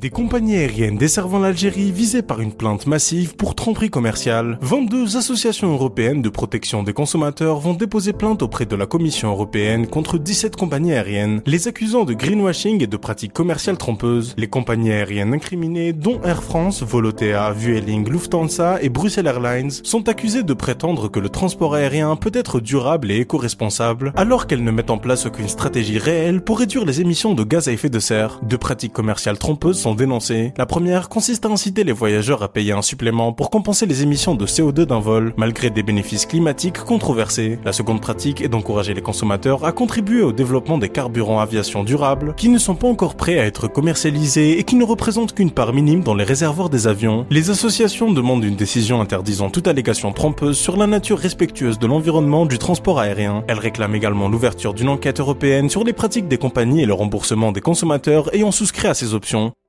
Des compagnies aériennes desservant l'Algérie visées par une plainte massive pour tromperie commerciale. 22 associations européennes de protection des consommateurs vont déposer plainte auprès de la Commission européenne contre 17 compagnies aériennes, les accusant de greenwashing et de pratiques commerciales trompeuses. Les compagnies aériennes incriminées, dont Air France, Volotea, Vueling, Lufthansa et Brussels Airlines, sont accusées de prétendre que le transport aérien peut être durable et éco-responsable, alors qu'elles ne mettent en place aucune stratégie réelle pour réduire les émissions de gaz à effet de serre. De pratiques commerciales trompeuses La première consiste à inciter les voyageurs à payer un supplément pour compenser les émissions de CO2 d'un vol, malgré des bénéfices climatiques controversés. La seconde pratique est d'encourager les consommateurs à contribuer au développement des carburants aviation durables, qui ne sont pas encore prêts à être commercialisés et qui ne représentent qu'une part minime dans les réservoirs des avions. Les associations demandent une décision interdisant toute allégation trompeuse sur la nature respectueuse de l'environnement du transport aérien. Elles réclament également l'ouverture d'une enquête européenne sur les pratiques des compagnies et le remboursement des consommateurs ayant souscrit à ces options.